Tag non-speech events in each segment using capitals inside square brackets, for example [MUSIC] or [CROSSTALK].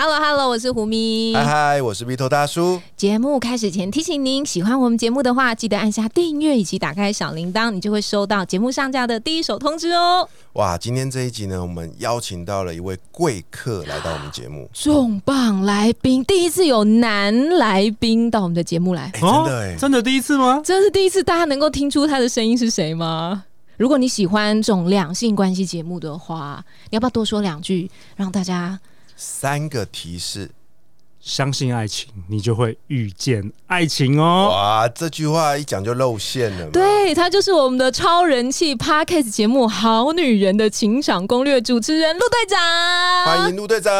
Hello Hello，我是胡咪。嗨嗨，我是鼻头大叔。节目开始前提醒您，喜欢我们节目的话，记得按下订阅以及打开小铃铛，你就会收到节目上架的第一手通知哦。哇，今天这一集呢，我们邀请到了一位贵客来到我们节目，重磅来宾，第一次有男来宾到我们的节目来，哎、真的哎、真的第一次吗？这是第一次，大家能够听出他的声音是谁吗？如果你喜欢这种两性关系节目的话，你要不要多说两句，让大家三个提示。相信爱情，你就会遇见爱情哦。哇，这句话一讲就露馅了嘛。对他就是我们的超人气 podcast 节目《好女人的情场攻略》主持人陆队长，欢迎陆队长。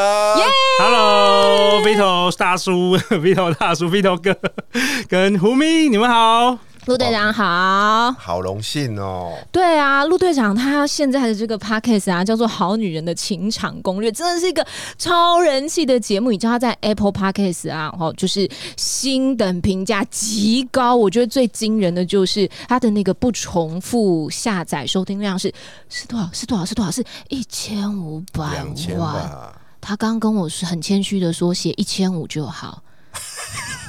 Hello，Vito 大叔，Vito 大叔，Vito 哥跟胡咪，你们好。陆队长好。好荣幸哦！对啊，陆队长他现在的这个 podcast 啊，叫做《好女人的情场攻略》，真的是一个超人气的节目。你知道他在 Apple Podcast 啊，哦，就是星等评价极高。我觉得最惊人的就是他的那个不重复下载收听量是是多少？是多少？是多少？是一千五百万。他刚刚跟我是很谦虚的说，写一千五就好。[LAUGHS]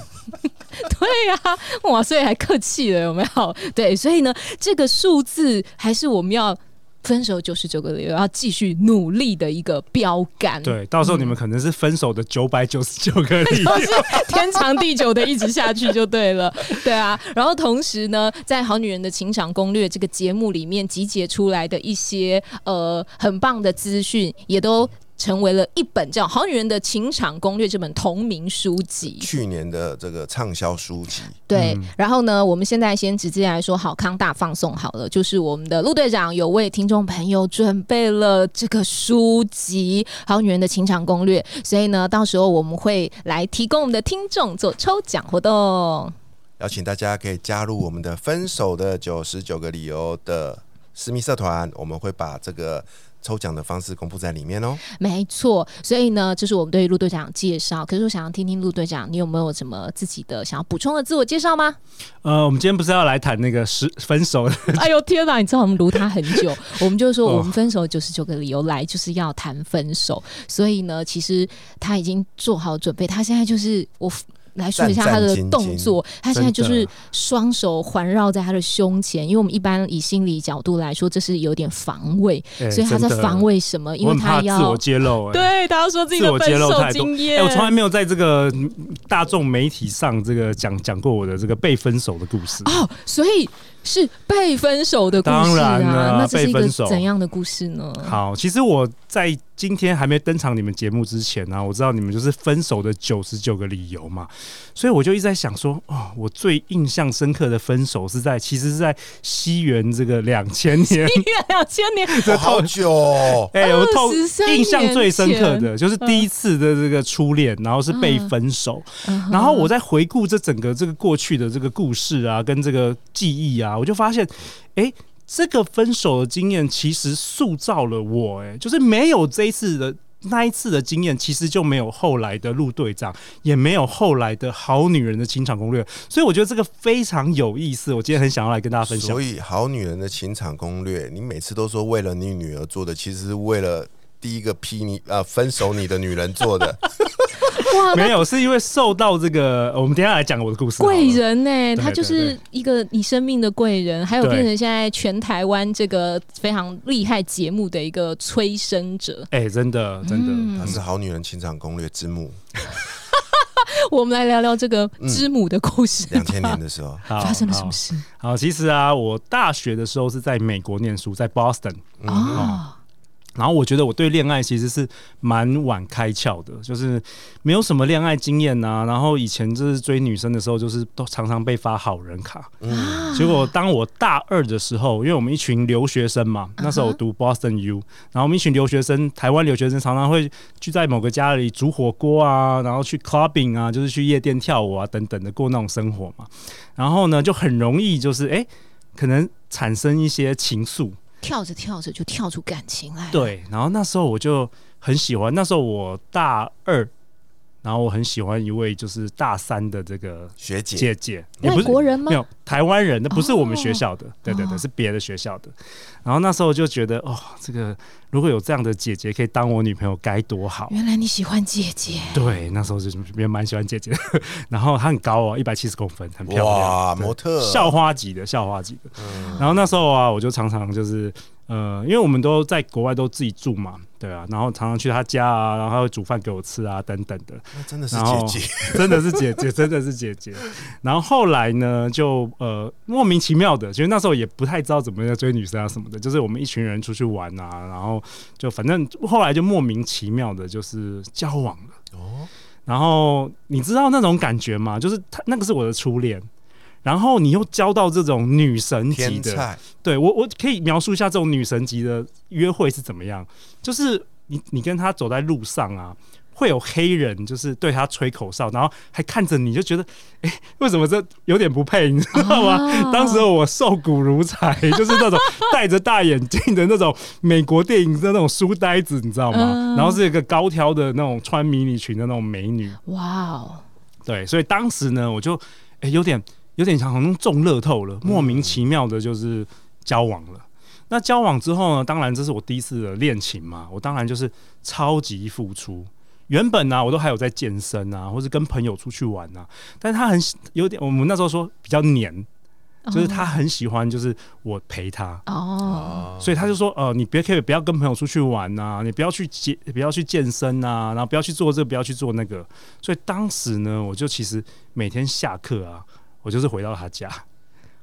[LAUGHS] 对呀、哇，所以还客气了，有没有？[LAUGHS] 对，所以呢，这个数字还是我们要分手九十九个理由，要继续努力的一个标杆。对，到时候你们可能是分手的九百九十九个理由都。[LAUGHS] 是天长地久的一直下去就对了，对啊。然后同时呢，在《好女人的情场攻略》这个节目里面集结出来的一些呃很棒的资讯，也都成为了一本叫《好女人的情场攻略》这本同名书籍。去年的这个畅销书籍，对，嗯然后呢，我们现在先直接来说好康大放送好了，就是我们的陆队长有为听众朋友准备了这个书籍《好女人的情场攻略》，所以呢，到时候我们会来提供我们的听众做抽奖活动。邀请大家可以加入我们的“分手的九十九个理由”的私密社团，我们会把这个抽奖的方式公布在里面哦。没错，所以呢，这是我们对陆队长介绍。可是我想要听听陆队长，你有没有什么自己的想要补充的自我介绍吗？呃，我们今天不是要来谈那个十分手？[LAUGHS] [LAUGHS] 哎呦天哪！你知道我们撸他很久，我们就说我们分手九十九个理由来就是要谈分手，所以呢，其实他已经做好准备，他现在就是我。来说一下他的动作，他现在就是双手环绕在他的胸前，因为我们一般以心理角度来说，这是有点防卫，哎所以他在防卫什么？因为他要自我揭露、欸。[LAUGHS] 对他要说自己的自我揭分手经验。哎、我从来没有在这个嗯大众媒体上这个讲讲过我的这个被分手的故事。哦，所以是被分手的故当事然了啊，那这是一个被分手。怎样的故事呢？好，其实我在今天还没登场你们节目之前呢、啊我知道你们就是分手的九十九个理由嘛，所以我就一直在想说，哦，我最印象深刻的分手是在其实是在西元这个两千年，西元两千年，这、[LAUGHS] 好久、哦，哎、我透印象最深刻的就是第一次的这个初恋，然后是被分手，嗯然后我在回顾这整个这个过去的这个故事啊，跟这个记忆啊，我就发现，哎、这个分手的经验其实塑造了我、哎，就是没有这一次的。那一次的经验，其实就没有后来的陆队长，也没有后来的好女人的情场攻略，所以我觉得这个非常有意思。我今天很想要来跟大家分享所。以好女人的情场攻略，你每次都说为了你女儿做的，其实是为了第一个劈你呃分手你的女人做的。哇，没有，是因为受到这个，我们等一下来讲我的故事。贵人呢、他就是一个你生命的贵人，还有对变成现在全台湾这个非常厉害节目的一个催生者。哎、真的，真的，嗯她是好女人情场攻略之母，[LAUGHS] 我们来聊聊这个之母的故事吧。两千年的时候，[LAUGHS] 好发生了什好么事？好，其实啊，我大学的时候是在美国念书，在 Boston。哦，然后我觉得我对恋爱其实是蛮晚开窍的，就是没有什么恋爱经验呐、然后以前就是追女生的时候，就是都常常被发好人卡。嗯，结果当我大二的时候，因为我们一群留学生嘛，[LAUGHS] 那时候我读 Boston U，然后我们一群留学生，台湾留学生常常会聚在某个家里煮火锅啊，然后去 clubbing 啊，就是去夜店跳舞啊等等的过那种生活嘛。然后呢，就很容易就是哎、诶可能产生一些情愫。跳着跳着就跳出感情来。，对，然后那时候我就很喜欢，那时候我大二，然后我很喜欢一位就是大三的这个学姐，姐姐，也不外是国人吗没？有台湾人，那不是我们学哦校的，对对对，哦是别的学校的。然后那时候就觉得，哦，这个如果有这样的姐姐可以当我女朋友，该多好。原来你喜欢姐姐，对，那时候就也蛮喜欢姐姐的。[LAUGHS] 然后她很高哦，一百七十公分，很漂，亮，对模特，校花级的，校花级的。嗯然后那时候啊，我就常常就是呃，因为我们都在国外都自己住嘛，对啊，然后常常去他家啊，然后她会煮饭给我吃啊，等等的。那真的是姐姐，[LAUGHS] 真的是姐姐，真的是姐姐。然后后来呢，就呃莫名其妙的，其实那时候也不太知道怎么样追女生啊什么的，就是我们一群人出去玩啊，然后就反正后来就莫名其妙的，就是交往了。哦，然后你知道那种感觉吗？就是他那个是我的初恋。然后你又交到这种女神级的，对我我可以描述一下这种女神级的约会是怎么样，就是你你跟她走在路上啊，会有黑人就是对她吹口哨，然后还看着你就觉得，哎、为什么这有点不配，你知道吗？哦 [LAUGHS] 当时候我瘦骨如柴，就是那种戴着大眼镜的那种 [LAUGHS] 美国电影的那种书呆子，你知道吗？嗯。然后是一个高挑的那种穿迷你裙的那种美女，哇哦，对，所以当时呢，我就哎、有点有点像好像中乐透了，莫名其妙的就是交往了。那交往之后呢，当然这是我第一次的恋情嘛，我当然就是超级付出。原本呢、我都还有在健身啊，或是跟朋友出去玩啊，但是他很有点，我们那时候说比较黏，就是他很喜欢，就是我陪他，哦，所以他就说，呃，你别可以不要跟朋友出去玩呐、你不要去健，不要去健身呐、然后不要去做这个，不要去做那个。所以当时呢，我就其实每天下课啊，我就是回到他家，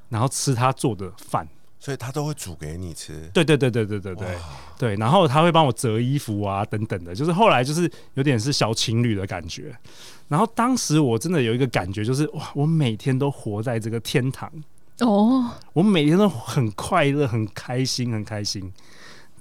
然后吃他做的饭。所以他都会煮给你吃，对对对对对对对对，然后他会帮我折衣服啊，等等的，就是后来就是有点是小情侣的感觉。然后当时我真的有一个感觉，就是哇，我每天都活在这个天堂。哦，我每天都很快乐、很开心、很开心。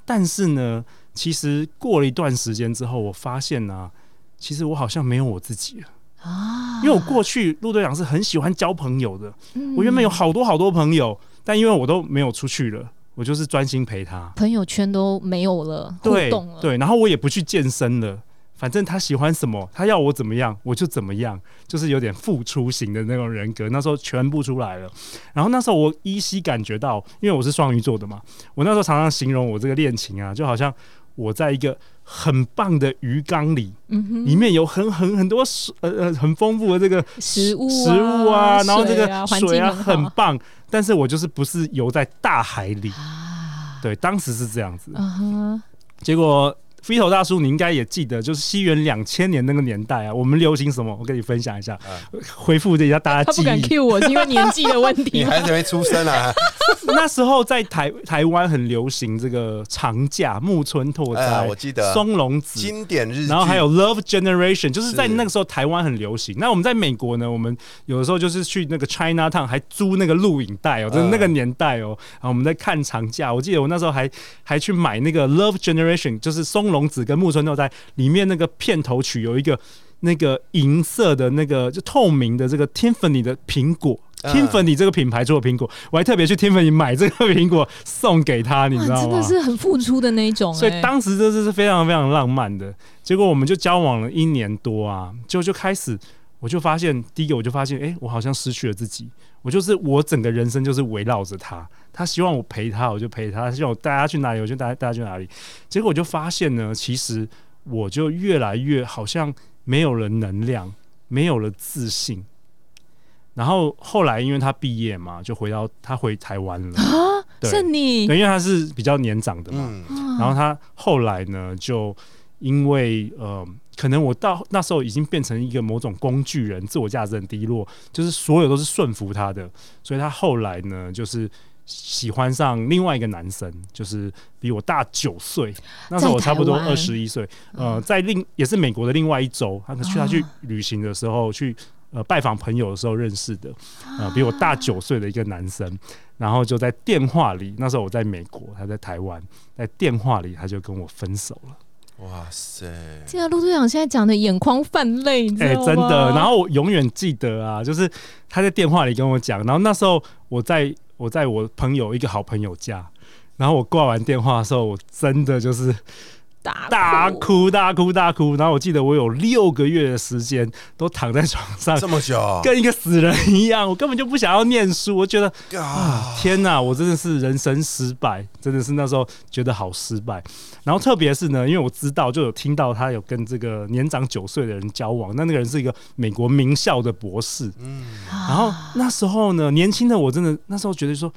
但是呢，其实过了一段时间之后，我发现呢、其实我好像没有我自己了。啊，因为我过去陆队长是很喜欢交朋友的，嗯我原本有好多好多朋友，但因为我都没有出去了，我就是专心陪他。朋友圈都没有了，互对动了，对，然后我也不去健身了。反正他喜欢什么，他要我怎么样，我就怎么样，就是有点付出型的那种人格。那时候全部出来了，然后那时候我依稀感觉到，因为我是双鱼座的嘛，我那时候常常形容我这个恋情啊，就好像我在一个很棒的鱼缸里，嗯，里面有很很很多水呃呃很丰富的这个食物食物啊，然后这个水啊水啊很很棒，但是我就是不是游在大海里，啊，对，当时是这样子，嗯，结果。飞头大叔，你应该也记得，就是西元两千年那个年代啊，我们流行什么？我跟你分享一下，回复一下大家记他不敢忆。cue 我，是因为年纪的问题 [LAUGHS] 你还？是没出生啊？[LAUGHS] 那时候在台台湾很流行这个长假木村拓哎，哉、我记得松隆子，经典日剧，然后还有 Love Generation，就是在那个时候台湾很流行。那我们在美国呢，我们有的时候就是去那个 China Town 还租那个录影带哦，就是那个年代哦。然后我们在看长假，我记得我那时候还还去买那个 Love Generation，就是松隆子跟木村拓哉里面那个片头曲有一个那个银色的那个就透明的这个 Tiffany 的苹果。嗯 Tiffany 这个品牌做的苹果，我还特别去 Tiffany 买这个苹果送给他，你知道，吗？真的是很付出的那一种、所以哎当时这是非常非常浪漫的。结果我们就交往了一年多啊，就就开始，我就发现，第一个我就发现，哎、我好像失去了自己。我就是我整个人生就是围绕着他，他希望我陪他，我就陪他；他希望我带他去哪里，我就带带他去哪里。结果我就发现呢，其实我就越来越好像没有了能量，没有了自信。然后后来因为他毕业嘛，就回到他回台湾了。啊，对是你，对，因为他是比较年长的嘛，嗯，然后他后来呢，就因为呃，可能我到那时候已经变成一个某种工具人，自我价值很低落，就是所有都是顺服他的，所以他后来呢，就是喜欢上另外一个男生，就是比我大九岁，那时候我差不多二十一岁，呃，在另也是美国的另外一周，他去他去旅行的时候去。呃，拜访朋友的时候认识的，呃，比我大九岁的一个男生，然后就在电话里，那时候我在美国，他在台湾，在电话里他就跟我分手了。哇塞！记得陆队长现在讲的眼眶泛泪，你知哎、道吗？真的。然后我永远记得啊，就是他在电话里跟我讲，然后那时候我在我在我朋友一个好朋友家，然后我挂完电话的时候，我真的就是大大哭大哭大哭。然后我记得我有六个月的时间都躺在床上，这么久，跟一个死人一样，我根本就不想要念书。我觉得啊，天哪，我真的是人生失败，真的是那时候觉得好失败。然后特别是呢，因为我知道就有听到他有跟这个年长九岁的人交往，那那个人是一个美国名校的博士。嗯，然后那时候呢，年轻的我真的那时候觉得说。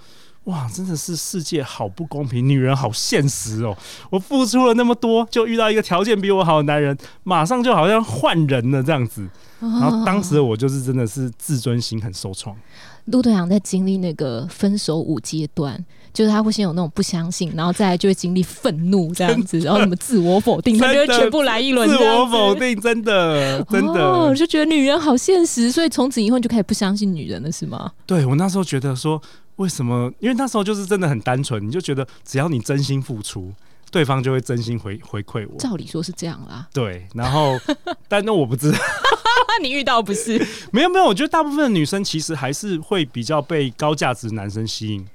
哇，真的是世界好不公平，女人好现实哦！我付出了那么多，就遇到一个条件比我好的男人，马上就好像换人了这样子。然后当时我就是真的是自尊心很受创。陆队长在经历那个分手五阶段，就是他会先有那种不相信，然后再来就会经历愤怒这样子，[LAUGHS] 然后什么自我否定，他就会全部来一轮自我否定，真的真的。哦，就觉得女人好现实，所以从此以后你就开始不相信女人了，是吗？对我那时候觉得说，为什么？因为那时候就是真的很单纯，你就觉得只要你真心付出，对方就会真心回回馈我。照理说是这样啦，对，然后 [LAUGHS] 但那我不知道，[LAUGHS] 你遇到不是？没有没有，我觉得大部分的女生其实还是会比较被高价值男生吸引。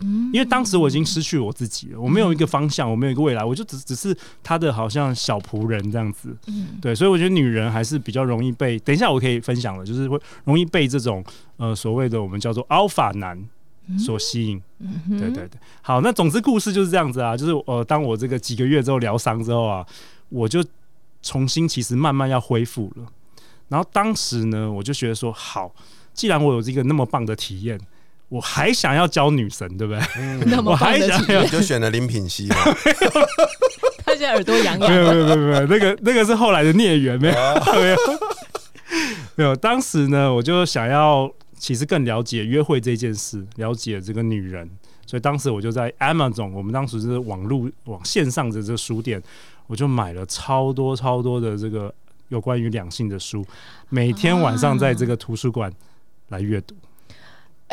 嗯因为当时我已经失去我自己了，我没有一个方向，我没有一个未来，我就只只是他的好像小仆人这样子。嗯对，所以我觉得女人还是比较容易被，等一下我可以分享的，就是会容易被这种呃所谓的我们叫做 alpha 男所吸引。嗯对对对，好，那总之故事就是这样子啊，就是呃，当我这个几个月之后疗伤之后啊，我就重新其实慢慢要恢复了。然后当时呢，我就觉得说，好，既然我有这个那么棒的体验，我还想要教女神，对不对？嗯 [LAUGHS] 我还想要你，就选了林品熙嘛，他现在耳朵痒没痒有没有没有没有，那个那个是后来的孽缘，没有没有没有。当时呢，我就想要其实更了解约会这件事，了解这个女人，所以当时我就在 Amazon，我们当时是网络网线上的这个书店，我就买了超多超多的这个有关于两性的书，每天晚上在这个图书馆来阅读。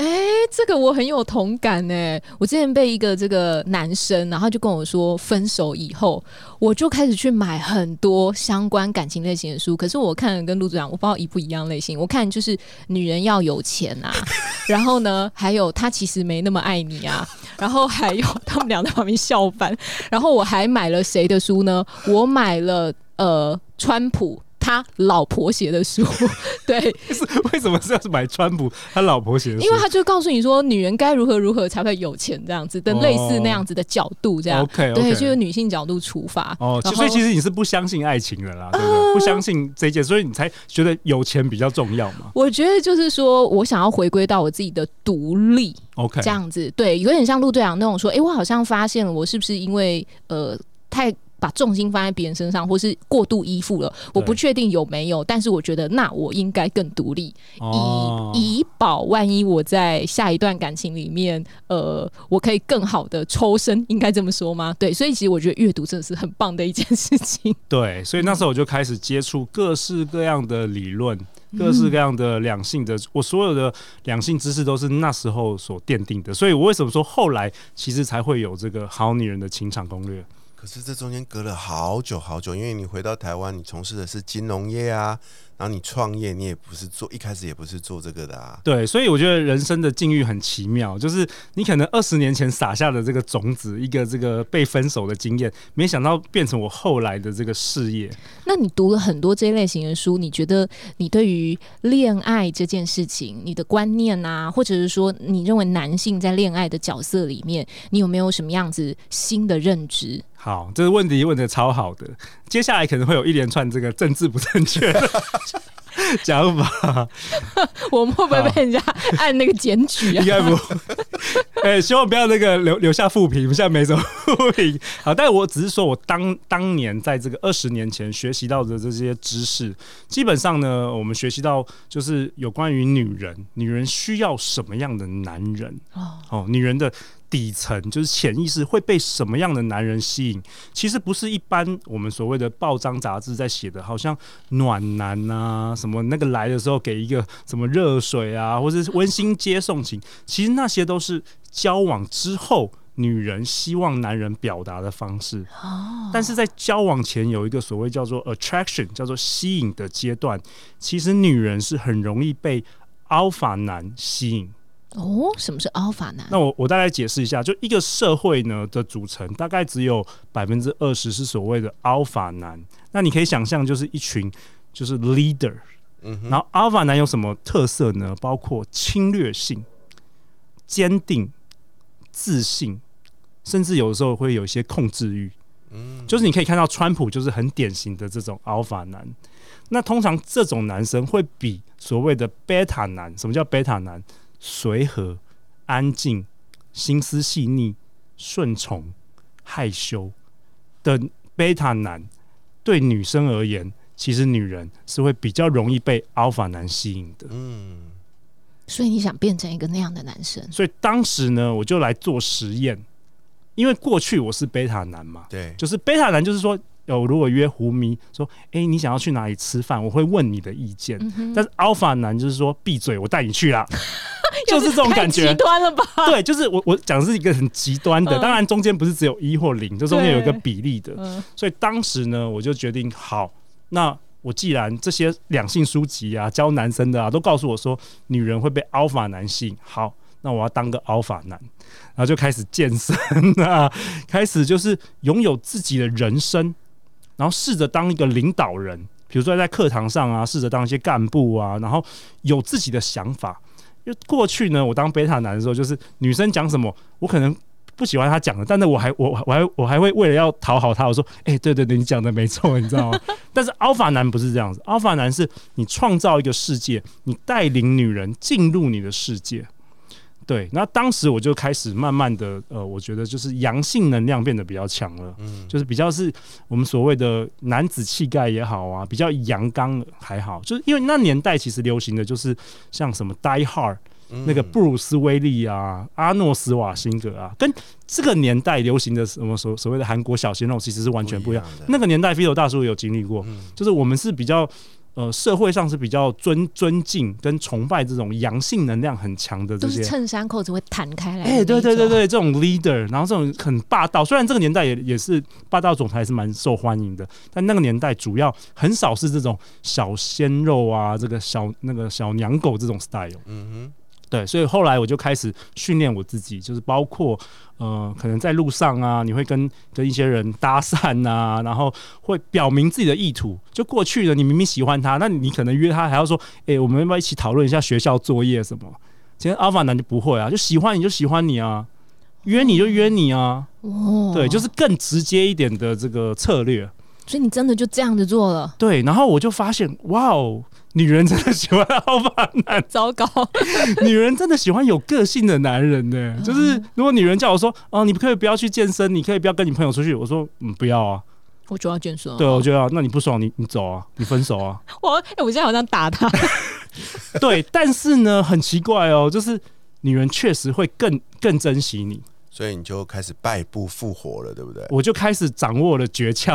哎、这个我很有同感哎！我之前被一个这个男生，然后就跟我说，分手以后，我就开始去买很多相关感情类型的书。可是我看的跟陆组长，我不知道一不一样类型。我看就是女人要有钱啊，[LAUGHS] 然后呢，还有他其实没那么爱你啊，然后还有他们俩在旁边笑翻。然后我还买了谁的书呢？我买了呃川普。他老婆写的书，[LAUGHS] 对，是 [LAUGHS] 为什么是要买川普他老婆写的书？因为他就告诉你说，女人该如何如何才会有钱这样子的，类似那样子的角度，这样。OK 对就是女性角度出发。哦，所以其实你是不相信爱情的啦，对不对？不相信这一件，所以你才觉得有钱比较重要嘛。我觉得就是说我想要回归到我自己的独立 OK，这样子，对，有点像陆队长那种说，哎、我好像发现了，我是不是因为呃太。把重心放在别人身上，或是过度依附了，我不确定有没有，但是我觉得那我应该更独立，哦以以保万一我在下一段感情里面，呃，我可以更好的抽身，应该这么说吗？对，所以其实我觉得阅读真的是很棒的一件事情。[LAUGHS] 对，所以那时候我就开始接触各式各样的理论，嗯各式各样的两性的，我所有的两性知识都是那时候所奠定的。所以我为什么说后来其实才会有这个好女人的情场攻略？可是这中间隔了好久好久，因为你回到台湾，你从事的是金融业啊，然后你创业，你也不是做一开始也不是做这个的啊。对，所以我觉得人生的境遇很奇妙，就是你可能二十年前撒下的这个种子，一个这个被分手的经验，没想到变成我后来的这个事业。那你读了很多这一类型的书，你觉得你对于恋爱这件事情，你的观念啊，或者是说你认为男性在恋爱的角色里面，你有没有什么样子新的认知？好，这个问题问的超好的。接下来可能会有一连串这个政治不正确的 [LAUGHS] 讲法，我们会不会被人家按那个检举啊应？该不会。[LAUGHS] 哎、希望不要那个留留下负评，现在没什么负评。好，但我只是说我当当年在这个二十年前学习到的这些知识，基本上呢，我们学习到就是有关于女人，女人需要什么样的男人哦，哦，女人的。底层就是潜意识会被什么样的男人吸引？其实不是一般我们所谓的报章杂志在写的，好像暖男啊，什么那个来的时候给一个什么热水啊，或者是温馨接送情，其实那些都是交往之后女人希望男人表达的方式。哦，但是在交往前有一个所谓叫做 attraction，叫做吸引的阶段，其实女人是很容易被 alpha 男吸引。哦，什么是 alpha 男？那我我大概解释一下，就一个社会呢的组成，大概只有百分之二十是所谓的 alpha 男。那你可以想象，就是一群就是 leader。嗯，然后 alpha 男有什么特色呢？包括侵略性、坚定、自信，甚至有的时候会有一些控制欲。嗯，就是你可以看到川普就是很典型的这种 alpha 男。那通常这种男生会比所谓的 beta 男，什么叫 beta 男？随和、安静、心思细腻、顺从、害羞的 beta 男，对女生而言，其实女人是会比较容易被 alpha 男吸引的。嗯，所以你想变成一个那样的男生？所以当时呢，我就来做实验，因为过去我是贝塔男嘛，对，就是贝塔男，就是说，有如果约胡迷说，哎、你想要去哪里吃饭，我会问你的意见。嗯，但是 alpha 男就是说，闭嘴，我带你去啦，就是这种感觉极。端了吧？[LAUGHS] 对，就是我我讲的是一个很极端的，嗯当然中间不是只有一或零，这中间有一个比例的。嗯，所以当时呢，我就决定，好，那我既然这些两性书籍啊，教男生的啊，都告诉我说女人会被 alpha 男性，好，那我要当个 alpha 男，然后就开始健身啊，开始就是拥有自己的人生，然后试着当一个领导人，比如说在课堂上啊，试着当一些干部啊，然后有自己的想法。因为过去呢，我当贝塔男的时候，就是女生讲什么，我可能不喜欢她讲的，但是我还我我还我还会为了要讨好她，我说，哎、对对对，你讲的没错，你知道吗？[LAUGHS] 但是 alpha 男不是这样子，alpha 男是你创造一个世界，你带领女人进入你的世界。对，那当时我就开始慢慢的，呃，我觉得就是阳性能量变得比较强了，嗯，就是比较是我们所谓的男子气概也好啊，比较阳刚还好，就是因为那年代其实流行的就是像什么 Die Hard 嗯那个布鲁斯威利啊、阿诺斯瓦辛格啊，跟这个年代流行的什么所所谓的韩国小鲜肉其实是完全不一样。的。那个年代 f i 大叔有经历过，嗯就是我们是比较呃社会上是比较尊尊敬跟崇拜这种阳性能量很强的这些都是衬衫扣子会弹开来。哎、对对对，对，这种 leader，然后这种很霸道，虽然这个年代也也是霸道总裁是蛮受欢迎的，但那个年代主要很少是这种小鲜肉啊，这个小那个小娘狗这种 style。嗯对，所以后来我就开始训练我自己，就是包括呃，可能在路上啊，你会跟跟一些人搭讪啊，然后会表明自己的意图。就过去的你明明喜欢他，那你可能约他还要说，哎、我们要不要一起讨论一下学校作业什么？其实 alpha 男就不会啊，就喜欢你就喜欢你啊，约你就约你啊，哦，对，就是更直接一点的这个策略。所以你真的就这样子做了，对，然后我就发现，哇哦，女人真的喜欢 alpha 男。糟糕，[LAUGHS] 女人真的喜欢有个性的男人呢、就是如果女人叫我说，哦，你可以不要去健身，你可以不要跟你朋友出去，我说，嗯，不要啊，我就要健身。对，我就要，那你不爽，你你走啊，你分手啊，[LAUGHS] 我哎、我现在好像打他，[LAUGHS] 对，但是呢，很奇怪哦，就是女人确实会更更珍惜你，所以你就开始败部复活了，对不对？我就开始掌握了诀窍，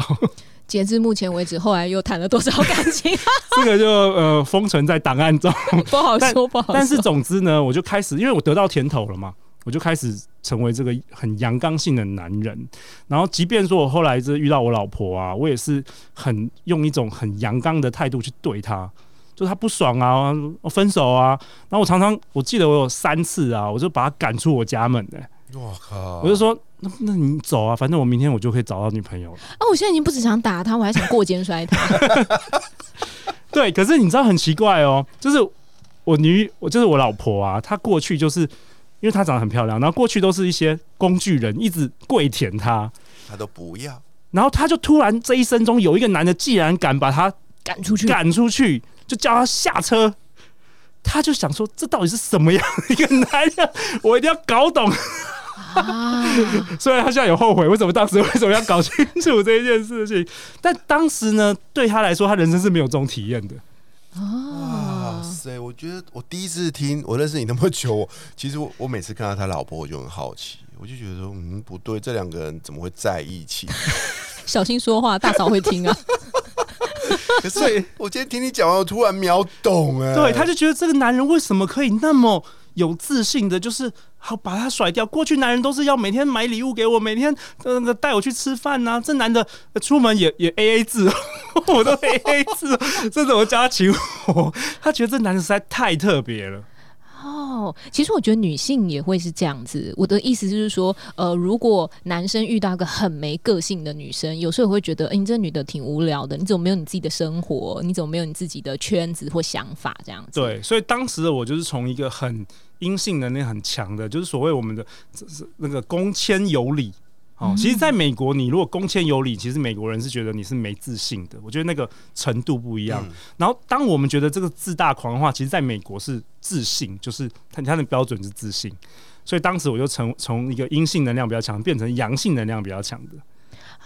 截至目前为止，后来又谈了多少感情？[LAUGHS] [LAUGHS] 这个就呃封存在档案中。[LAUGHS] 不好说，不好说。但是总之呢，我就开始，因为我得到甜头了嘛，我就开始成为这个很阳刚性的男人。然后，即便说我后来这遇到我老婆啊，我也是很用一种很阳刚的态度去对她。就她不爽啊，我分手啊，然后我常常我记得我有三次啊，我就把她赶出我家门的、我靠！我就说那那你走啊，反正我明天我就可以找到女朋友了。啊，我现在已经不只想打他，我还想过肩摔他。[LAUGHS] 对，可是你知道很奇怪哦，就是我女，我就是我老婆啊，她过去就是因为她长得很漂亮，然后过去都是一些工具人一直跪舔她，她都不要，然后她就突然这一生中有一个男的，既然敢把她赶出去，赶出去，就叫她下车。他就想说，这到底是什么样的一个男人？我一定要搞懂。啊，[LAUGHS] 虽然他现在有后悔，为什么当时为什么要搞清楚这一件事情？但当时呢，对他来说，他人生是没有这种体验的。哇哦，塞！我觉得我第一次听，我认识你那么久，我其实我我每次看到他老婆，我就很好奇，我就觉得说，嗯，不对，这两个人怎么会在一起？小心说话，大嫂会听啊。[LAUGHS] 可是我今天听你讲完，我突然秒懂哎，对，他就觉得这个男人为什么可以那么有自信的，就是好把他甩掉。过去男人都是要每天买礼物给我，每天那个带我去吃饭呐、这男的出门也也 A A 制，[LAUGHS] 我都 A A 制，[LAUGHS] 这怎么叫他请我？他觉得这男的实在太特别了。哦，其实我觉得女性也会是这样子。我的意思就是说，呃，如果男生遇到一个很没个性的女生，有时候会觉得，哎、你这女的挺无聊的，你怎么没有你自己的生活？你怎么没有你自己的圈子或想法？这样子。对，所以当时的我就是从一个很阴性能力很强的，就是所谓我们的那个公谦有礼。哦，其实在美国，你如果恭谦有礼，其实美国人是觉得你是没自信的。我觉得那个程度不一样。嗯然后，当我们觉得这个自大狂的话，其实在美国是自信，就是他他的标准是自信。所以当时我就从从一个阴性能量比较强，变成阳性能量比较强的。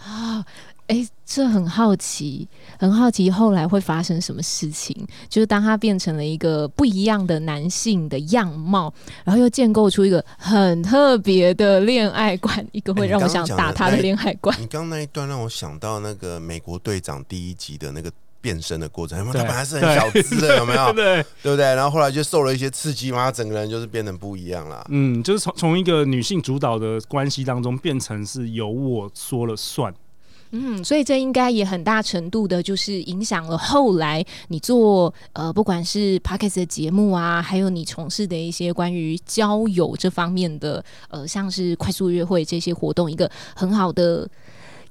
啊，哎，这很好奇，很好奇后来会发生什么事情？就是当他变成了一个不一样的男性的样貌，然后又建构出一个很特别的恋爱观，一个会让我想打他的恋爱观。你刚刚那一段让我想到那个美国队长第一集的那个变身的过程，有没有？他本来是很小资的，有没有？[LAUGHS] 对，对不对？然后后来就受了一些刺激嘛，他整个人就是变得不一样了。嗯，就是从从一个女性主导的关系当中，变成是由我说了算。嗯，所以这应该也很大程度的，就是影响了后来你做呃，不管是 p o d c a s t 的节目啊，还有你从事的一些关于交友这方面的呃，像是快速约会这些活动，一个很好的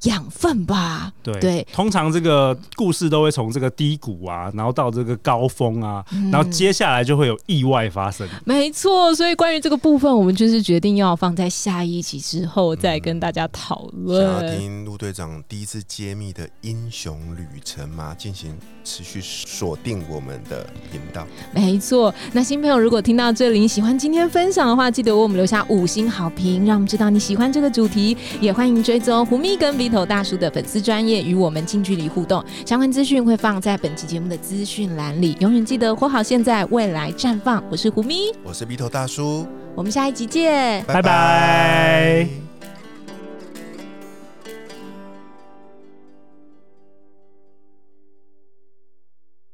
养分吧。对对通常这个故事都会从这个低谷啊，然后到这个高峰啊，嗯然后接下来就会有意外发生。没错，所以关于这个部分，我们就是决定要放在下一集之后再跟大家讨论想要。听陆队长第一次揭秘的英雄旅程吗？进行持续锁定我们的频道。没错，那新朋友如果听到这里，你喜欢今天分享的话，记得为我们留下五星好评，让我们知道你喜欢这个主题。也欢迎追踪胡咪跟鼻头大叔的粉丝专业，与我们近距离互动。相关资讯会放在本期节目的资讯栏里。永远记得活好现在，未来绽放。我是胡咪，我是鼻头大叔，我们下一集见。拜拜